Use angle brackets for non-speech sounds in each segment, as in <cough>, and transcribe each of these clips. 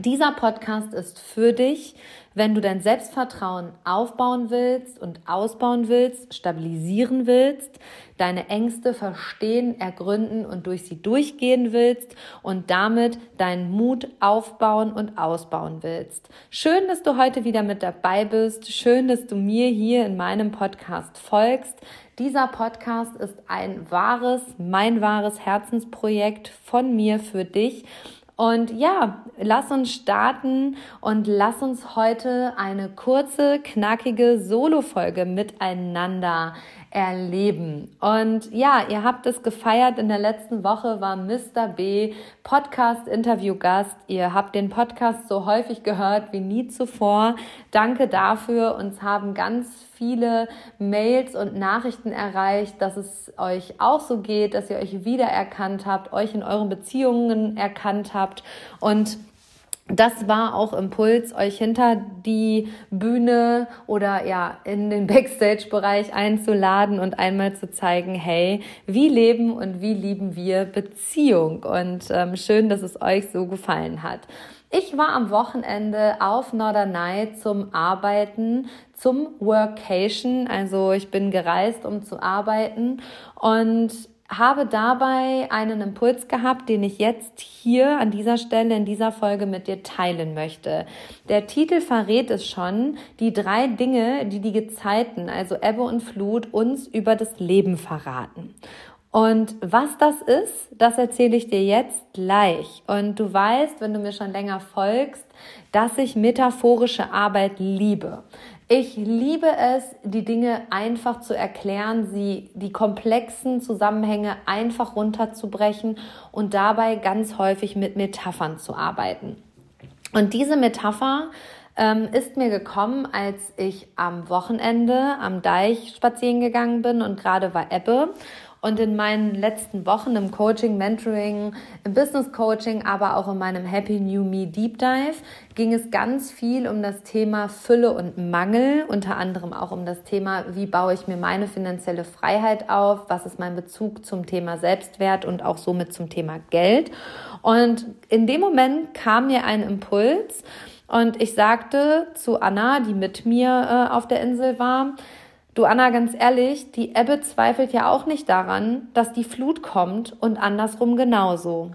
Dieser Podcast ist für dich, wenn du dein Selbstvertrauen aufbauen willst und ausbauen willst, stabilisieren willst, deine Ängste verstehen, ergründen und durch sie durchgehen willst und damit deinen Mut aufbauen und ausbauen willst. Schön, dass du heute wieder mit dabei bist. Schön, dass du mir hier in meinem Podcast folgst. Dieser Podcast ist ein wahres, mein wahres Herzensprojekt von mir für dich. Und ja, lass uns starten und lass uns heute eine kurze, knackige Solo-Folge miteinander erleben. Und ja, ihr habt es gefeiert. In der letzten Woche war Mr. B Podcast-Interview-Gast. Ihr habt den Podcast so häufig gehört wie nie zuvor. Danke dafür. Uns haben ganz viele Mails und Nachrichten erreicht, dass es euch auch so geht, dass ihr euch wiedererkannt habt, euch in euren Beziehungen erkannt habt und das war auch Impuls, euch hinter die Bühne oder ja in den <laughs> Backstage-Bereich einzuladen und einmal zu zeigen, hey, wie leben und wie lieben wir Beziehung? Und ähm, schön, dass es euch so gefallen hat. Ich war am Wochenende auf Norderney zum Arbeiten, zum Workation. Also ich bin gereist, um zu arbeiten und habe dabei einen Impuls gehabt, den ich jetzt hier an dieser Stelle in dieser Folge mit dir teilen möchte. Der Titel verrät es schon, die drei Dinge, die die Gezeiten, also Ebbe und Flut, uns über das Leben verraten. Und was das ist, das erzähle ich dir jetzt gleich. Und du weißt, wenn du mir schon länger folgst, dass ich metaphorische Arbeit liebe. Ich liebe es, die Dinge einfach zu erklären, sie, die komplexen Zusammenhänge einfach runterzubrechen und dabei ganz häufig mit Metaphern zu arbeiten. Und diese Metapher ähm, ist mir gekommen, als ich am Wochenende am Deich spazieren gegangen bin und gerade war Ebbe und in meinen letzten Wochen im Coaching, Mentoring, im Business Coaching, aber auch in meinem Happy New Me Deep Dive ging es ganz viel um das Thema Fülle und Mangel, unter anderem auch um das Thema, wie baue ich mir meine finanzielle Freiheit auf, was ist mein Bezug zum Thema Selbstwert und auch somit zum Thema Geld. Und in dem Moment kam mir ein Impuls und ich sagte zu Anna, die mit mir äh, auf der Insel war, Du Anna, ganz ehrlich, die Ebbe zweifelt ja auch nicht daran, dass die Flut kommt und andersrum genauso.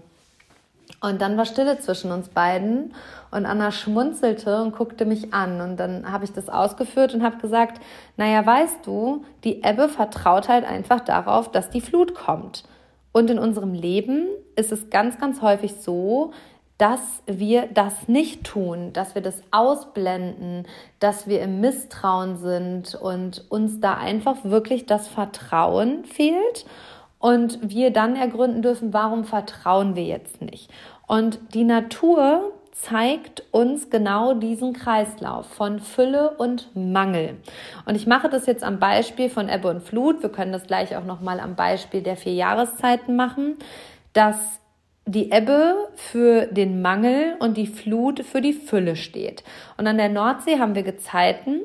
Und dann war Stille zwischen uns beiden und Anna schmunzelte und guckte mich an. Und dann habe ich das ausgeführt und habe gesagt, naja, weißt du, die Ebbe vertraut halt einfach darauf, dass die Flut kommt. Und in unserem Leben ist es ganz, ganz häufig so, dass wir das nicht tun, dass wir das ausblenden, dass wir im Misstrauen sind und uns da einfach wirklich das Vertrauen fehlt und wir dann ergründen dürfen, warum vertrauen wir jetzt nicht. Und die Natur zeigt uns genau diesen Kreislauf von Fülle und Mangel. Und ich mache das jetzt am Beispiel von Ebbe und Flut. Wir können das gleich auch noch mal am Beispiel der vier Jahreszeiten machen, dass die Ebbe für den Mangel und die Flut für die Fülle steht. Und an der Nordsee haben wir Gezeiten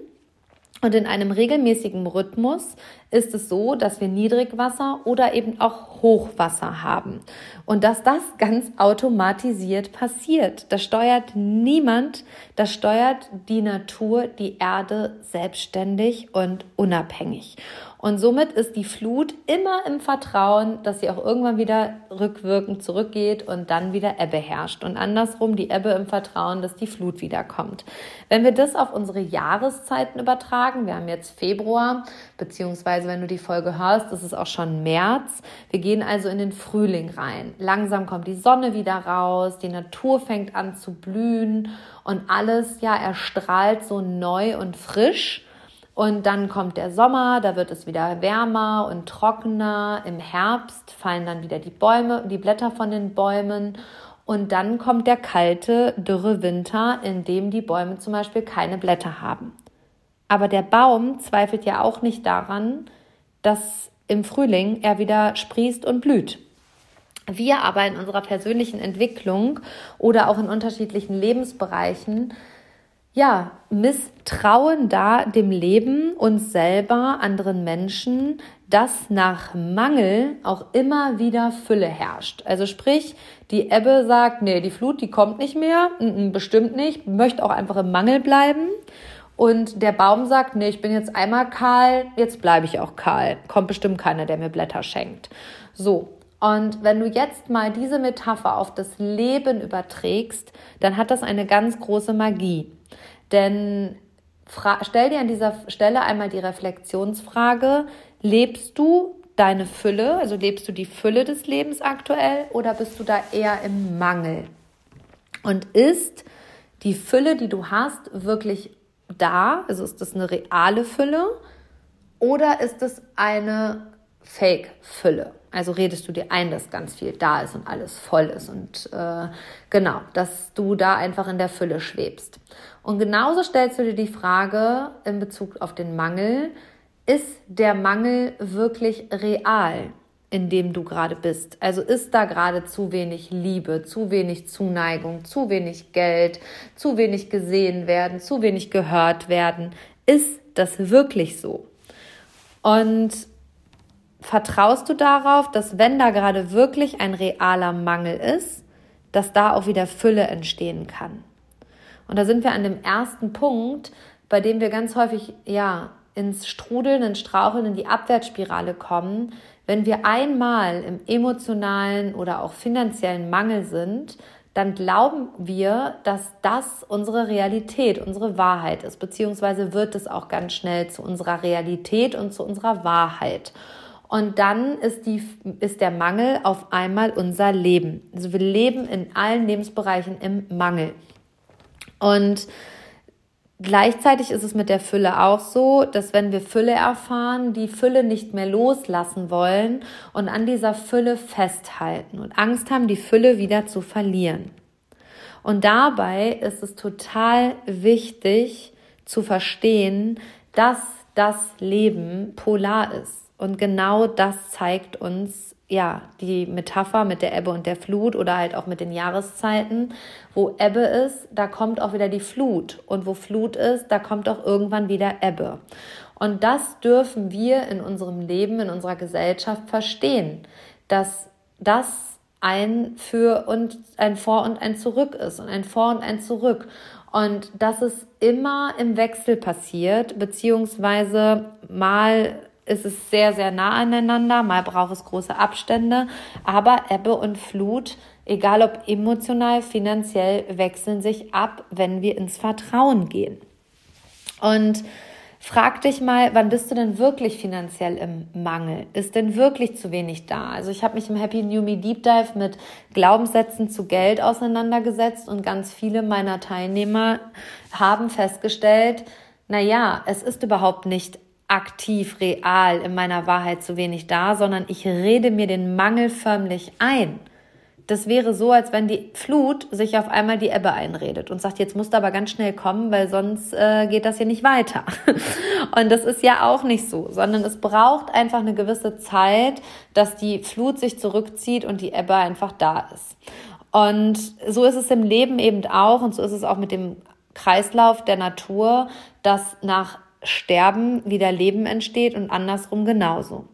und in einem regelmäßigen Rhythmus ist es so, dass wir Niedrigwasser oder eben auch Hochwasser haben. Und dass das ganz automatisiert passiert. Das steuert niemand, das steuert die Natur, die Erde selbstständig und unabhängig. Und somit ist die Flut immer im Vertrauen, dass sie auch irgendwann wieder rückwirkend zurückgeht und dann wieder Ebbe herrscht. Und andersrum die Ebbe im Vertrauen, dass die Flut wiederkommt. Wenn wir das auf unsere Jahreszeiten übertragen, wir haben jetzt Februar, beziehungsweise wenn du die Folge hörst, ist es auch schon März. Wir gehen also in den Frühling rein. Langsam kommt die Sonne wieder raus, die Natur fängt an zu blühen und alles ja erstrahlt so neu und frisch. Und dann kommt der Sommer, da wird es wieder wärmer und trockener. Im Herbst fallen dann wieder die Bäume, die Blätter von den Bäumen. Und dann kommt der kalte, dürre Winter, in dem die Bäume zum Beispiel keine Blätter haben. Aber der Baum zweifelt ja auch nicht daran, dass im Frühling er wieder sprießt und blüht. Wir aber in unserer persönlichen Entwicklung oder auch in unterschiedlichen Lebensbereichen, ja, misstrauen da dem Leben, uns selber, anderen Menschen, dass nach Mangel auch immer wieder Fülle herrscht. Also sprich, die Ebbe sagt, nee, die Flut, die kommt nicht mehr, bestimmt nicht, möchte auch einfach im Mangel bleiben. Und der Baum sagt, nee, ich bin jetzt einmal kahl, jetzt bleibe ich auch kahl. Kommt bestimmt keiner, der mir Blätter schenkt. So. Und wenn du jetzt mal diese Metapher auf das Leben überträgst, dann hat das eine ganz große Magie. Denn stell dir an dieser Stelle einmal die Reflexionsfrage, lebst du deine Fülle, also lebst du die Fülle des Lebens aktuell oder bist du da eher im Mangel? Und ist die Fülle, die du hast, wirklich da? Also ist das eine reale Fülle oder ist es eine Fake-Fülle? Also redest du dir ein, dass ganz viel da ist und alles voll ist und äh, genau, dass du da einfach in der Fülle schwebst. Und genauso stellst du dir die Frage in Bezug auf den Mangel, ist der Mangel wirklich real? in dem du gerade bist. Also ist da gerade zu wenig Liebe, zu wenig Zuneigung, zu wenig Geld, zu wenig gesehen werden, zu wenig gehört werden. Ist das wirklich so? Und vertraust du darauf, dass wenn da gerade wirklich ein realer Mangel ist, dass da auch wieder Fülle entstehen kann? Und da sind wir an dem ersten Punkt, bei dem wir ganz häufig, ja, ins Strudeln, ins Straucheln, in die Abwärtsspirale kommen, wenn wir einmal im emotionalen oder auch finanziellen Mangel sind, dann glauben wir, dass das unsere Realität, unsere Wahrheit ist, beziehungsweise wird es auch ganz schnell zu unserer Realität und zu unserer Wahrheit. Und dann ist, die, ist der Mangel auf einmal unser Leben. Also wir leben in allen Lebensbereichen im Mangel. Und Gleichzeitig ist es mit der Fülle auch so, dass wenn wir Fülle erfahren, die Fülle nicht mehr loslassen wollen und an dieser Fülle festhalten und Angst haben, die Fülle wieder zu verlieren. Und dabei ist es total wichtig zu verstehen, dass das Leben polar ist. Und genau das zeigt uns ja, die Metapher mit der Ebbe und der Flut oder halt auch mit den Jahreszeiten. Wo Ebbe ist, da kommt auch wieder die Flut. Und wo Flut ist, da kommt auch irgendwann wieder Ebbe. Und das dürfen wir in unserem Leben, in unserer Gesellschaft verstehen, dass das ein für und ein Vor und ein Zurück ist und ein Vor und ein Zurück. Und dass es immer im Wechsel passiert, beziehungsweise mal ist es sehr, sehr nah aneinander, mal braucht es große Abstände, aber Ebbe und Flut, egal ob emotional, finanziell, wechseln sich ab, wenn wir ins Vertrauen gehen. Und frag dich mal, wann bist du denn wirklich finanziell im Mangel? Ist denn wirklich zu wenig da? Also ich habe mich im Happy New Me Deep Dive mit Glaubenssätzen zu Geld auseinandergesetzt und ganz viele meiner Teilnehmer haben festgestellt, na ja, es ist überhaupt nicht aktiv, real in meiner Wahrheit zu wenig da, sondern ich rede mir den Mangel förmlich ein. Das wäre so, als wenn die Flut sich auf einmal die Ebbe einredet und sagt, jetzt musst du aber ganz schnell kommen, weil sonst äh, geht das hier nicht weiter. <laughs> Und das ist ja auch nicht so, sondern es braucht einfach eine gewisse Zeit, dass die Flut sich zurückzieht und die Ebbe einfach da ist. Und so ist es im Leben eben auch und so ist es auch mit dem Kreislauf der Natur, dass nach Sterben wieder Leben entsteht und andersrum genauso.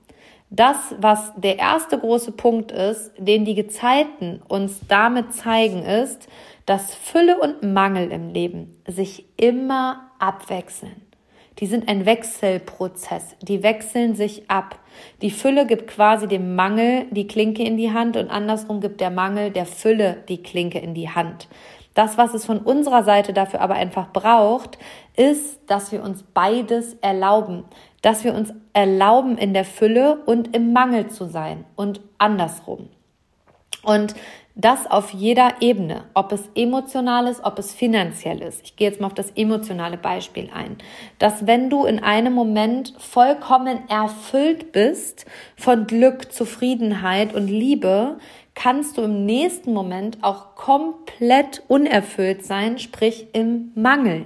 Das, was der erste große Punkt ist, den die Gezeiten uns damit zeigen, ist, dass Fülle und Mangel im Leben sich immer abwechseln. Die sind ein Wechselprozess, die wechseln sich ab. Die Fülle gibt quasi dem Mangel die Klinke in die Hand und andersrum gibt der Mangel der Fülle die Klinke in die Hand. Das, was es von unserer Seite dafür aber einfach braucht, ist, dass wir uns beides erlauben. Dass wir uns erlauben, in der Fülle und im Mangel zu sein und andersrum. Und das auf jeder Ebene, ob es emotional ist, ob es finanziell ist. Ich gehe jetzt mal auf das emotionale Beispiel ein. Dass wenn du in einem Moment vollkommen erfüllt bist von Glück, Zufriedenheit und Liebe, kannst du im nächsten Moment auch komplett unerfüllt sein, sprich im Mangel.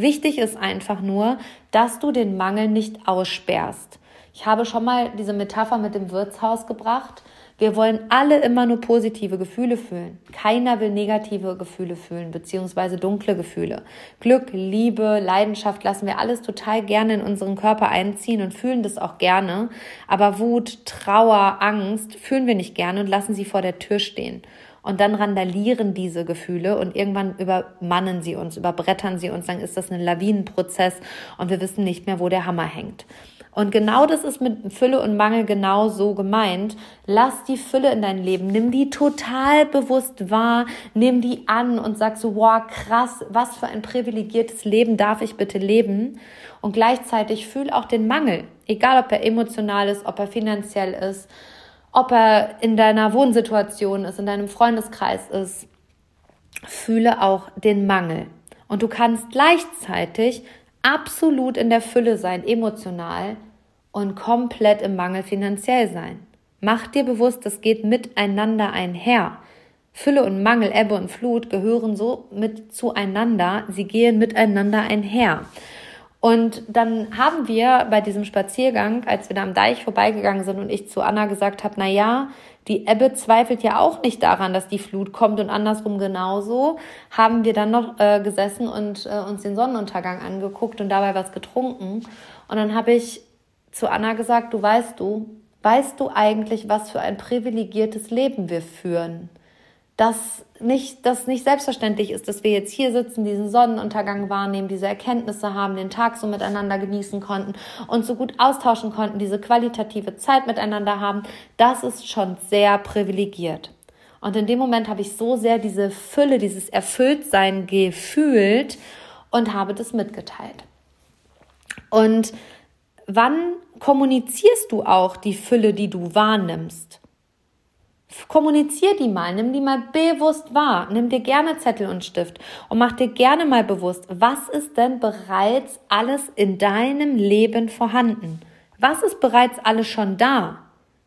Wichtig ist einfach nur, dass du den Mangel nicht aussperrst. Ich habe schon mal diese Metapher mit dem Wirtshaus gebracht. Wir wollen alle immer nur positive Gefühle fühlen. Keiner will negative Gefühle fühlen, beziehungsweise dunkle Gefühle. Glück, Liebe, Leidenschaft lassen wir alles total gerne in unseren Körper einziehen und fühlen das auch gerne. Aber Wut, Trauer, Angst fühlen wir nicht gerne und lassen sie vor der Tür stehen. Und dann randalieren diese Gefühle und irgendwann übermannen sie uns, überbrettern sie uns. Dann ist das ein Lawinenprozess und wir wissen nicht mehr, wo der Hammer hängt. Und genau das ist mit Fülle und Mangel genau so gemeint. Lass die Fülle in dein Leben. Nimm die total bewusst wahr. Nimm die an und sag so, wow, krass, was für ein privilegiertes Leben darf ich bitte leben? Und gleichzeitig fühl auch den Mangel. Egal, ob er emotional ist, ob er finanziell ist, ob er in deiner Wohnsituation ist, in deinem Freundeskreis ist. Fühle auch den Mangel. Und du kannst gleichzeitig absolut in der Fülle sein, emotional, und komplett im Mangel finanziell sein. Mach dir bewusst, das geht miteinander einher. Fülle und Mangel, Ebbe und Flut gehören so mit zueinander, sie gehen miteinander einher. Und dann haben wir bei diesem Spaziergang, als wir da am Deich vorbeigegangen sind und ich zu Anna gesagt habe, na ja, die Ebbe zweifelt ja auch nicht daran, dass die Flut kommt und andersrum genauso, haben wir dann noch äh, gesessen und äh, uns den Sonnenuntergang angeguckt und dabei was getrunken. Und dann habe ich zu Anna gesagt, du weißt du, weißt du eigentlich, was für ein privilegiertes Leben wir führen? Dass nicht, dass nicht selbstverständlich ist, dass wir jetzt hier sitzen, diesen Sonnenuntergang wahrnehmen, diese Erkenntnisse haben, den Tag so miteinander genießen konnten und so gut austauschen konnten, diese qualitative Zeit miteinander haben. Das ist schon sehr privilegiert. Und in dem Moment habe ich so sehr diese Fülle, dieses Erfülltsein gefühlt und habe das mitgeteilt. Und wann kommunizierst du auch die Fülle, die du wahrnimmst? Kommunizier die mal, nimm die mal bewusst wahr, nimm dir gerne Zettel und Stift und mach dir gerne mal bewusst, was ist denn bereits alles in deinem Leben vorhanden? Was ist bereits alles schon da?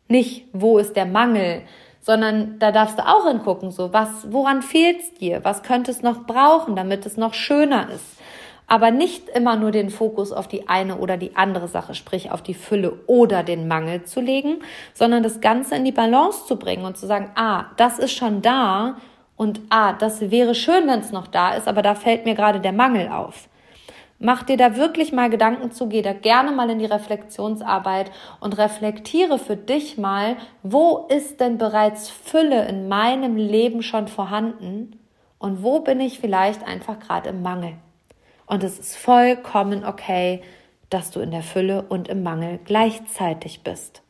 Nicht, wo ist der Mangel, sondern da darfst du auch hingucken, so, was, woran fehlt's dir? Was könnte es noch brauchen, damit es noch schöner ist? Aber nicht immer nur den Fokus auf die eine oder die andere Sache, sprich auf die Fülle oder den Mangel zu legen, sondern das Ganze in die Balance zu bringen und zu sagen, ah, das ist schon da und ah, das wäre schön, wenn es noch da ist, aber da fällt mir gerade der Mangel auf. Mach dir da wirklich mal Gedanken zu, geh da gerne mal in die Reflexionsarbeit und reflektiere für dich mal, wo ist denn bereits Fülle in meinem Leben schon vorhanden und wo bin ich vielleicht einfach gerade im Mangel. Und es ist vollkommen okay, dass du in der Fülle und im Mangel gleichzeitig bist.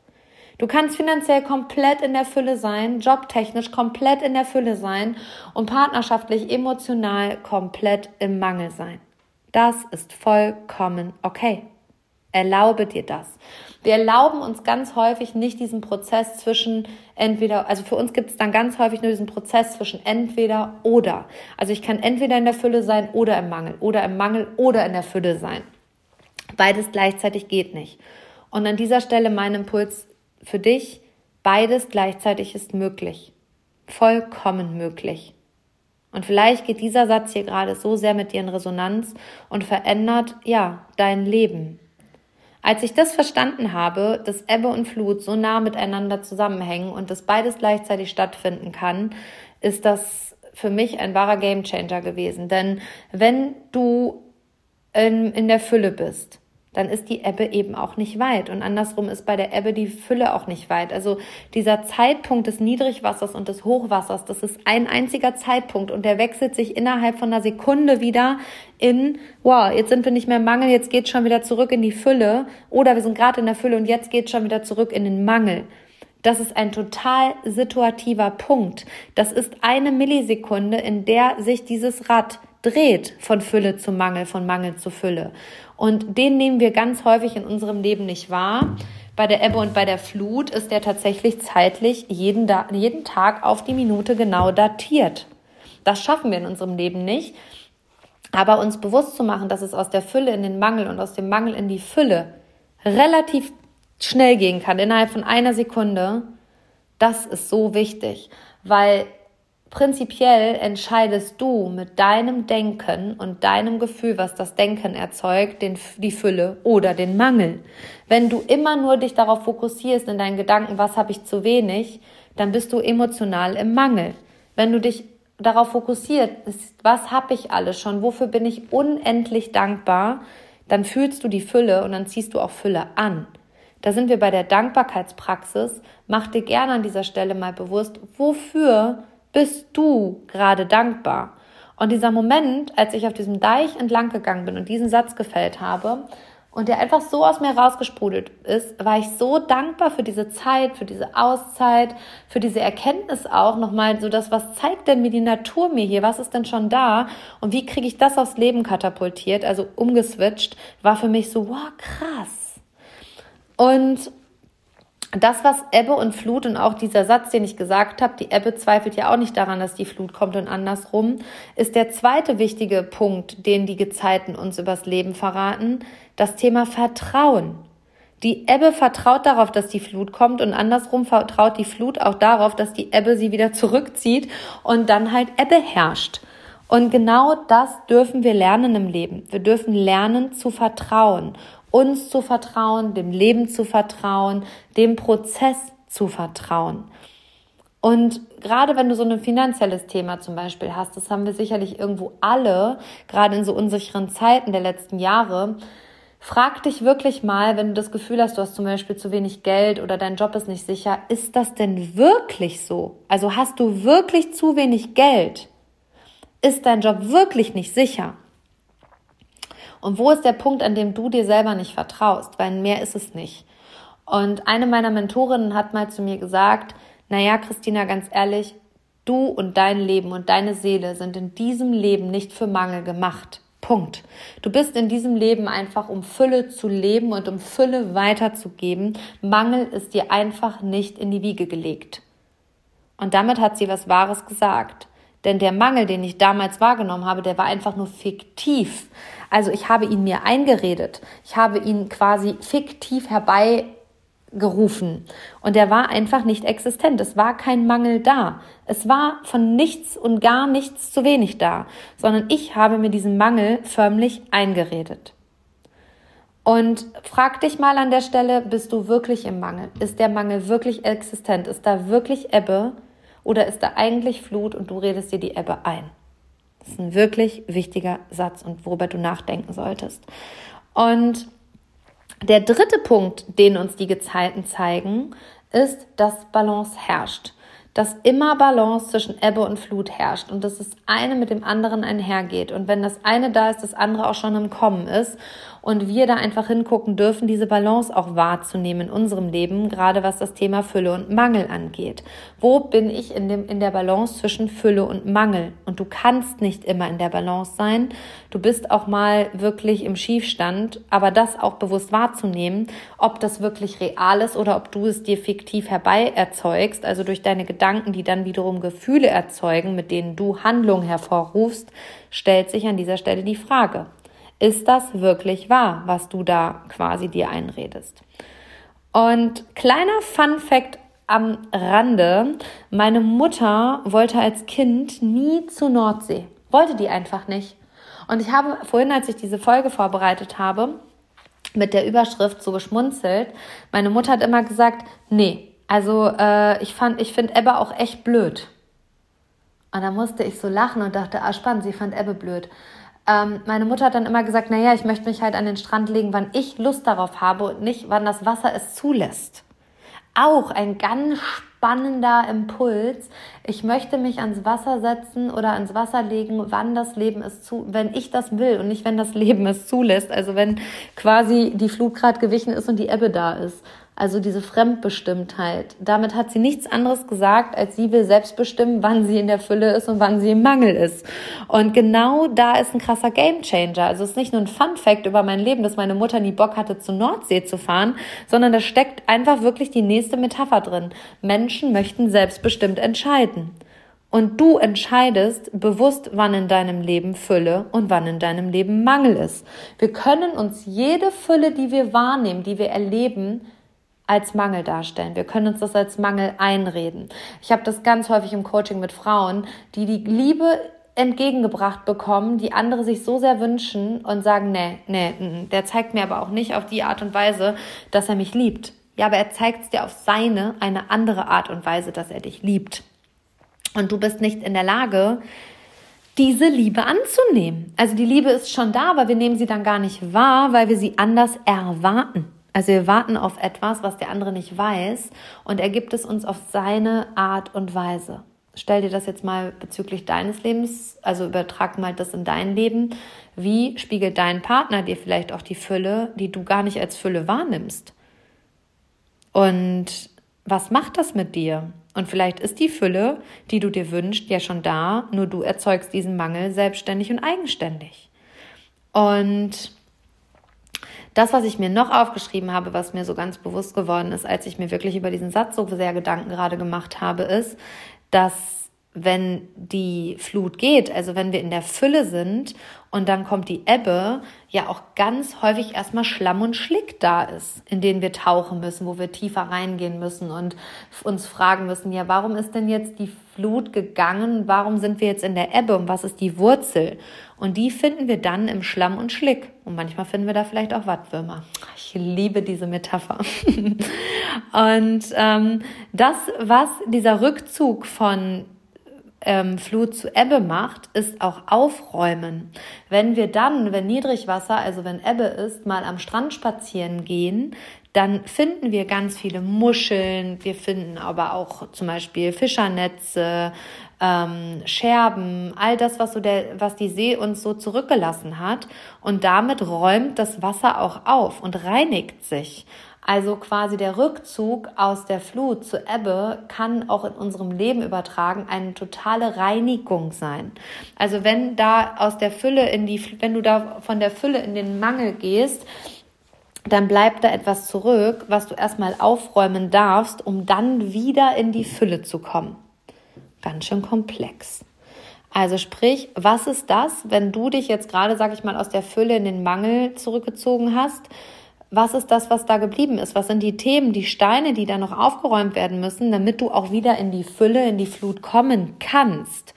Du kannst finanziell komplett in der Fülle sein, jobtechnisch komplett in der Fülle sein und partnerschaftlich, emotional komplett im Mangel sein. Das ist vollkommen okay. Erlaube dir das. Wir erlauben uns ganz häufig nicht diesen Prozess zwischen entweder, also für uns gibt es dann ganz häufig nur diesen Prozess zwischen entweder oder. Also ich kann entweder in der Fülle sein oder im Mangel oder im Mangel oder in der Fülle sein. Beides gleichzeitig geht nicht. Und an dieser Stelle mein Impuls für dich, beides gleichzeitig ist möglich. Vollkommen möglich. Und vielleicht geht dieser Satz hier gerade so sehr mit dir in Resonanz und verändert, ja, dein Leben. Als ich das verstanden habe, dass Ebbe und Flut so nah miteinander zusammenhängen und dass beides gleichzeitig stattfinden kann, ist das für mich ein wahrer Gamechanger gewesen. Denn wenn du in, in der Fülle bist, dann ist die Ebbe eben auch nicht weit. Und andersrum ist bei der Ebbe die Fülle auch nicht weit. Also dieser Zeitpunkt des Niedrigwassers und des Hochwassers, das ist ein einziger Zeitpunkt und der wechselt sich innerhalb von einer Sekunde wieder in, wow, jetzt sind wir nicht mehr im Mangel, jetzt geht schon wieder zurück in die Fülle oder wir sind gerade in der Fülle und jetzt geht schon wieder zurück in den Mangel. Das ist ein total situativer Punkt. Das ist eine Millisekunde, in der sich dieses Rad dreht von Fülle zu Mangel, von Mangel zu Fülle. Und den nehmen wir ganz häufig in unserem Leben nicht wahr. Bei der Ebbe und bei der Flut ist der tatsächlich zeitlich jeden, jeden Tag auf die Minute genau datiert. Das schaffen wir in unserem Leben nicht. Aber uns bewusst zu machen, dass es aus der Fülle in den Mangel und aus dem Mangel in die Fülle relativ schnell gehen kann, innerhalb von einer Sekunde, Das ist so wichtig, weil prinzipiell entscheidest du mit deinem Denken und deinem Gefühl, was das Denken erzeugt, den, die Fülle oder den Mangel. Wenn du immer nur dich darauf fokussierst in deinen Gedanken, was habe ich zu wenig, dann bist du emotional im Mangel. Wenn du dich darauf fokussiert, was habe ich alles schon, wofür bin ich unendlich dankbar, dann fühlst du die Fülle und dann ziehst du auch Fülle an. Da sind wir bei der Dankbarkeitspraxis. Mach dir gerne an dieser Stelle mal bewusst, wofür bist du gerade dankbar? Und dieser Moment, als ich auf diesem Deich entlang gegangen bin und diesen Satz gefällt habe und der einfach so aus mir rausgesprudelt ist, war ich so dankbar für diese Zeit, für diese Auszeit, für diese Erkenntnis auch nochmal so das, was zeigt denn mir die Natur mir hier? Was ist denn schon da? Und wie kriege ich das aufs Leben katapultiert? Also umgeswitcht, war für mich so, wow, krass. Und das, was Ebbe und Flut und auch dieser Satz, den ich gesagt habe, die Ebbe zweifelt ja auch nicht daran, dass die Flut kommt und andersrum, ist der zweite wichtige Punkt, den die Gezeiten uns übers Leben verraten, das Thema Vertrauen. Die Ebbe vertraut darauf, dass die Flut kommt und andersrum vertraut die Flut auch darauf, dass die Ebbe sie wieder zurückzieht und dann halt Ebbe herrscht. Und genau das dürfen wir lernen im Leben. Wir dürfen lernen zu vertrauen uns zu vertrauen, dem Leben zu vertrauen, dem Prozess zu vertrauen. Und gerade wenn du so ein finanzielles Thema zum Beispiel hast, das haben wir sicherlich irgendwo alle, gerade in so unsicheren Zeiten der letzten Jahre, frag dich wirklich mal, wenn du das Gefühl hast, du hast zum Beispiel zu wenig Geld oder dein Job ist nicht sicher, ist das denn wirklich so? Also hast du wirklich zu wenig Geld? Ist dein Job wirklich nicht sicher? Und wo ist der Punkt, an dem du dir selber nicht vertraust? Weil mehr ist es nicht. Und eine meiner Mentorinnen hat mal zu mir gesagt, naja, Christina, ganz ehrlich, du und dein Leben und deine Seele sind in diesem Leben nicht für Mangel gemacht. Punkt. Du bist in diesem Leben einfach, um Fülle zu leben und um Fülle weiterzugeben. Mangel ist dir einfach nicht in die Wiege gelegt. Und damit hat sie was Wahres gesagt. Denn der Mangel, den ich damals wahrgenommen habe, der war einfach nur fiktiv. Also ich habe ihn mir eingeredet. Ich habe ihn quasi fiktiv herbeigerufen. Und der war einfach nicht existent. Es war kein Mangel da. Es war von nichts und gar nichts zu wenig da, sondern ich habe mir diesen Mangel förmlich eingeredet. Und frag dich mal an der Stelle, bist du wirklich im Mangel? Ist der Mangel wirklich existent? Ist da wirklich Ebbe? Oder ist da eigentlich Flut und du redest dir die Ebbe ein? Das ist ein wirklich wichtiger Satz und worüber du nachdenken solltest. Und der dritte Punkt, den uns die Gezeiten zeigen, ist, dass Balance herrscht. Dass immer Balance zwischen Ebbe und Flut herrscht und dass das eine mit dem anderen einhergeht. Und wenn das eine da ist, das andere auch schon im Kommen ist und wir da einfach hingucken dürfen, diese Balance auch wahrzunehmen in unserem Leben, gerade was das Thema Fülle und Mangel angeht. Wo bin ich in, dem, in der Balance zwischen Fülle und Mangel? Und du kannst nicht immer in der Balance sein. Du bist auch mal wirklich im Schiefstand, aber das auch bewusst wahrzunehmen, ob das wirklich real ist oder ob du es dir fiktiv herbei erzeugst, also durch deine Gedanken, die dann wiederum Gefühle erzeugen, mit denen du Handlungen hervorrufst, stellt sich an dieser Stelle die Frage. Ist das wirklich wahr, was du da quasi dir einredest? Und kleiner Fun fact am Rande. Meine Mutter wollte als Kind nie zur Nordsee. Wollte die einfach nicht. Und ich habe vorhin, als ich diese Folge vorbereitet habe, mit der Überschrift so geschmunzelt. Meine Mutter hat immer gesagt, nee, also äh, ich fand, ich finde Ebbe auch echt blöd. Und da musste ich so lachen und dachte, ah spannend, sie fand Ebbe blöd. Ähm, meine Mutter hat dann immer gesagt, naja, ich möchte mich halt an den Strand legen, wann ich Lust darauf habe und nicht, wann das Wasser es zulässt. Auch ein ganz spannender Impuls. Ich möchte mich ans Wasser setzen oder ans Wasser legen, wann das Leben es zu, wenn ich das will und nicht, wenn das Leben es zulässt. Also wenn quasi die Flut gerade gewichen ist und die Ebbe da ist. Also diese Fremdbestimmtheit. Damit hat sie nichts anderes gesagt, als sie will selbst bestimmen, wann sie in der Fülle ist und wann sie im Mangel ist. Und genau da ist ein krasser Gamechanger. Also es ist nicht nur ein Fun Fact über mein Leben, dass meine Mutter nie Bock hatte, zur Nordsee zu fahren, sondern da steckt einfach wirklich die nächste Metapher drin. Menschen möchten selbstbestimmt entscheiden. Und du entscheidest bewusst, wann in deinem Leben Fülle und wann in deinem Leben Mangel ist. Wir können uns jede Fülle, die wir wahrnehmen, die wir erleben, als Mangel darstellen. Wir können uns das als Mangel einreden. Ich habe das ganz häufig im Coaching mit Frauen, die die Liebe entgegengebracht bekommen, die andere sich so sehr wünschen und sagen, nee, nee, der zeigt mir aber auch nicht auf die Art und Weise, dass er mich liebt. Ja, aber er zeigt es dir auf seine, eine andere Art und Weise, dass er dich liebt. Und du bist nicht in der Lage, diese Liebe anzunehmen. Also die Liebe ist schon da, aber wir nehmen sie dann gar nicht wahr, weil wir sie anders erwarten. Also wir warten auf etwas, was der andere nicht weiß und er gibt es uns auf seine Art und Weise stell dir das jetzt mal bezüglich deines Lebens, also übertrag mal das in dein Leben. Wie spiegelt dein Partner dir vielleicht auch die Fülle, die du gar nicht als Fülle wahrnimmst? Und was macht das mit dir? Und vielleicht ist die Fülle, die du dir wünschst, ja schon da, nur du erzeugst diesen Mangel selbstständig und eigenständig. Und das, was ich mir noch aufgeschrieben habe, was mir so ganz bewusst geworden ist, als ich mir wirklich über diesen Satz so sehr Gedanken gerade gemacht habe, ist, dass wenn die Flut geht, also wenn wir in der Fülle sind und dann kommt die Ebbe, ja auch ganz häufig erstmal Schlamm und Schlick da ist, in denen wir tauchen müssen, wo wir tiefer reingehen müssen und uns fragen müssen, ja, warum ist denn jetzt die Flut gegangen? Warum sind wir jetzt in der Ebbe und was ist die Wurzel? Und die finden wir dann im Schlamm und Schlick. Und manchmal finden wir da vielleicht auch Wattwürmer. Ich liebe diese Metapher. <laughs> und ähm, das, was dieser Rückzug von ähm, Flut zu Ebbe macht, ist auch aufräumen. Wenn wir dann, wenn Niedrigwasser, also wenn Ebbe ist, mal am Strand spazieren gehen, dann finden wir ganz viele Muscheln, wir finden aber auch zum Beispiel Fischernetze, ähm, Scherben, all das, was so der, was die See uns so zurückgelassen hat. Und damit räumt das Wasser auch auf und reinigt sich. Also quasi der Rückzug aus der Flut zur Ebbe kann auch in unserem Leben übertragen eine totale Reinigung sein. Also wenn da aus der Fülle in die, wenn du da von der Fülle in den Mangel gehst, dann bleibt da etwas zurück, was du erstmal aufräumen darfst, um dann wieder in die Fülle zu kommen. Ganz schön komplex. Also sprich, was ist das, wenn du dich jetzt gerade, sag ich mal, aus der Fülle in den Mangel zurückgezogen hast? Was ist das, was da geblieben ist? Was sind die Themen, die Steine, die da noch aufgeräumt werden müssen, damit du auch wieder in die Fülle, in die Flut kommen kannst?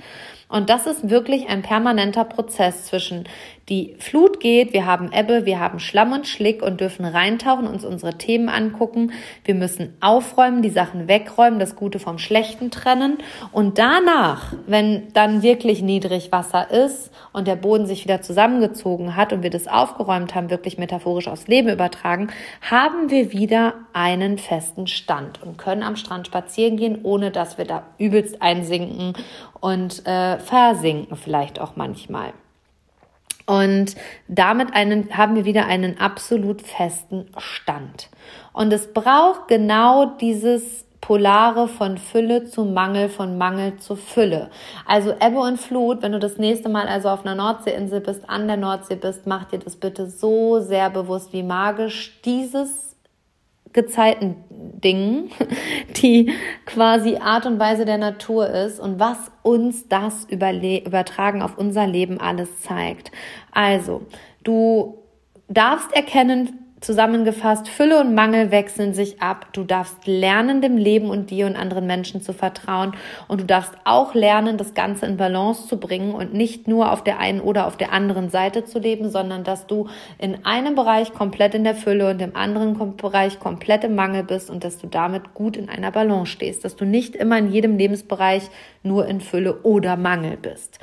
Und das ist wirklich ein permanenter Prozess zwischen die Flut geht, wir haben Ebbe, wir haben Schlamm und Schlick und dürfen reintauchen, uns unsere Themen angucken. Wir müssen aufräumen, die Sachen wegräumen, das Gute vom Schlechten trennen. Und danach, wenn dann wirklich niedrig Wasser ist und der Boden sich wieder zusammengezogen hat und wir das aufgeräumt haben, wirklich metaphorisch aufs Leben übertragen, haben wir wieder einen festen Stand und können am Strand spazieren gehen, ohne dass wir da übelst einsinken und äh, versinken vielleicht auch manchmal. Und damit einen, haben wir wieder einen absolut festen Stand. Und es braucht genau dieses Polare von Fülle zu Mangel, von Mangel zu Fülle. Also Ebbe und Flut, wenn du das nächste Mal also auf einer Nordseeinsel bist, an der Nordsee bist, mach dir das bitte so sehr bewusst, wie magisch dieses Gezeiten-Dingen, <laughs> die quasi Art und Weise der Natur ist und was uns das übertragen auf unser Leben alles zeigt. Also, du darfst erkennen, Zusammengefasst, Fülle und Mangel wechseln sich ab. Du darfst lernen, dem Leben und dir und anderen Menschen zu vertrauen. Und du darfst auch lernen, das Ganze in Balance zu bringen und nicht nur auf der einen oder auf der anderen Seite zu leben, sondern dass du in einem Bereich komplett in der Fülle und im anderen Bereich komplett im Mangel bist und dass du damit gut in einer Balance stehst. Dass du nicht immer in jedem Lebensbereich nur in Fülle oder Mangel bist.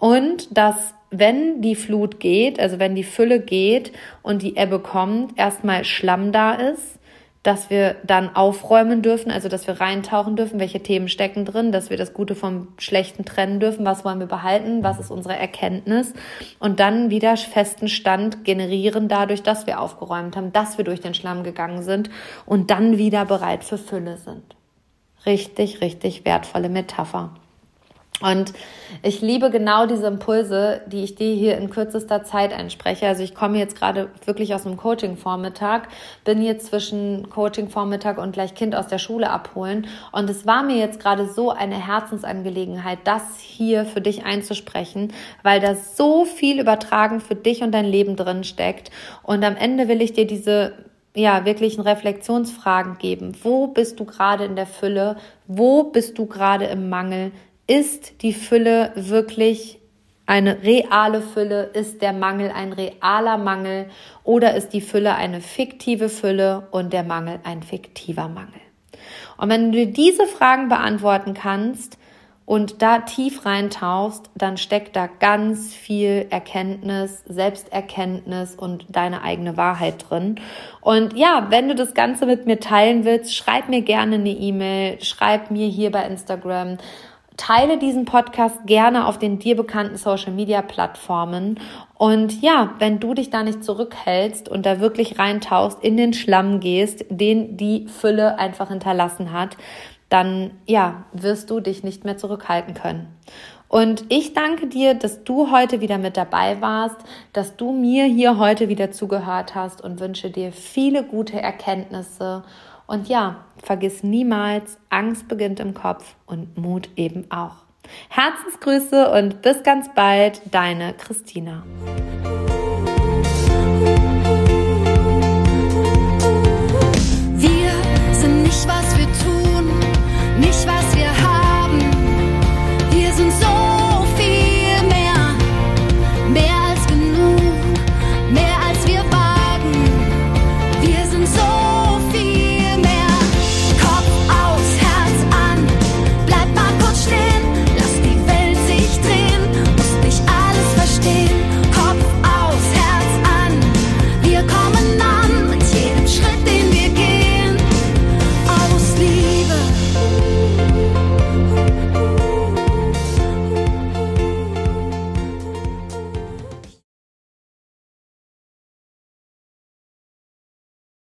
Und dass wenn die Flut geht, also wenn die Fülle geht und die Ebbe kommt, erstmal Schlamm da ist, dass wir dann aufräumen dürfen, also dass wir reintauchen dürfen, welche Themen stecken drin, dass wir das Gute vom Schlechten trennen dürfen, was wollen wir behalten, was ist unsere Erkenntnis und dann wieder festen Stand generieren dadurch, dass wir aufgeräumt haben, dass wir durch den Schlamm gegangen sind und dann wieder bereit für Fülle sind. Richtig, richtig wertvolle Metapher. Und ich liebe genau diese Impulse, die ich dir hier in kürzester Zeit einspreche. Also ich komme jetzt gerade wirklich aus einem Coaching-Vormittag, bin jetzt zwischen Coaching-Vormittag und gleich Kind aus der Schule abholen. Und es war mir jetzt gerade so eine Herzensangelegenheit, das hier für dich einzusprechen, weil da so viel übertragen für dich und dein Leben drin steckt. Und am Ende will ich dir diese ja wirklich ein Reflexionsfragen geben. Wo bist du gerade in der Fülle? Wo bist du gerade im Mangel? Ist die Fülle wirklich eine reale Fülle? Ist der Mangel ein realer Mangel? Oder ist die Fülle eine fiktive Fülle und der Mangel ein fiktiver Mangel? Und wenn du diese Fragen beantworten kannst, und da tief reintauchst, dann steckt da ganz viel Erkenntnis, Selbsterkenntnis und deine eigene Wahrheit drin. Und ja, wenn du das Ganze mit mir teilen willst, schreib mir gerne eine E-Mail, schreib mir hier bei Instagram. Teile diesen Podcast gerne auf den dir bekannten Social Media Plattformen. Und ja, wenn du dich da nicht zurückhältst und da wirklich reintauchst, in den Schlamm gehst, den die Fülle einfach hinterlassen hat, dann ja, wirst du dich nicht mehr zurückhalten können. Und ich danke dir, dass du heute wieder mit dabei warst, dass du mir hier heute wieder zugehört hast und wünsche dir viele gute Erkenntnisse. Und ja, vergiss niemals, Angst beginnt im Kopf und Mut eben auch. Herzensgrüße und bis ganz bald, deine Christina.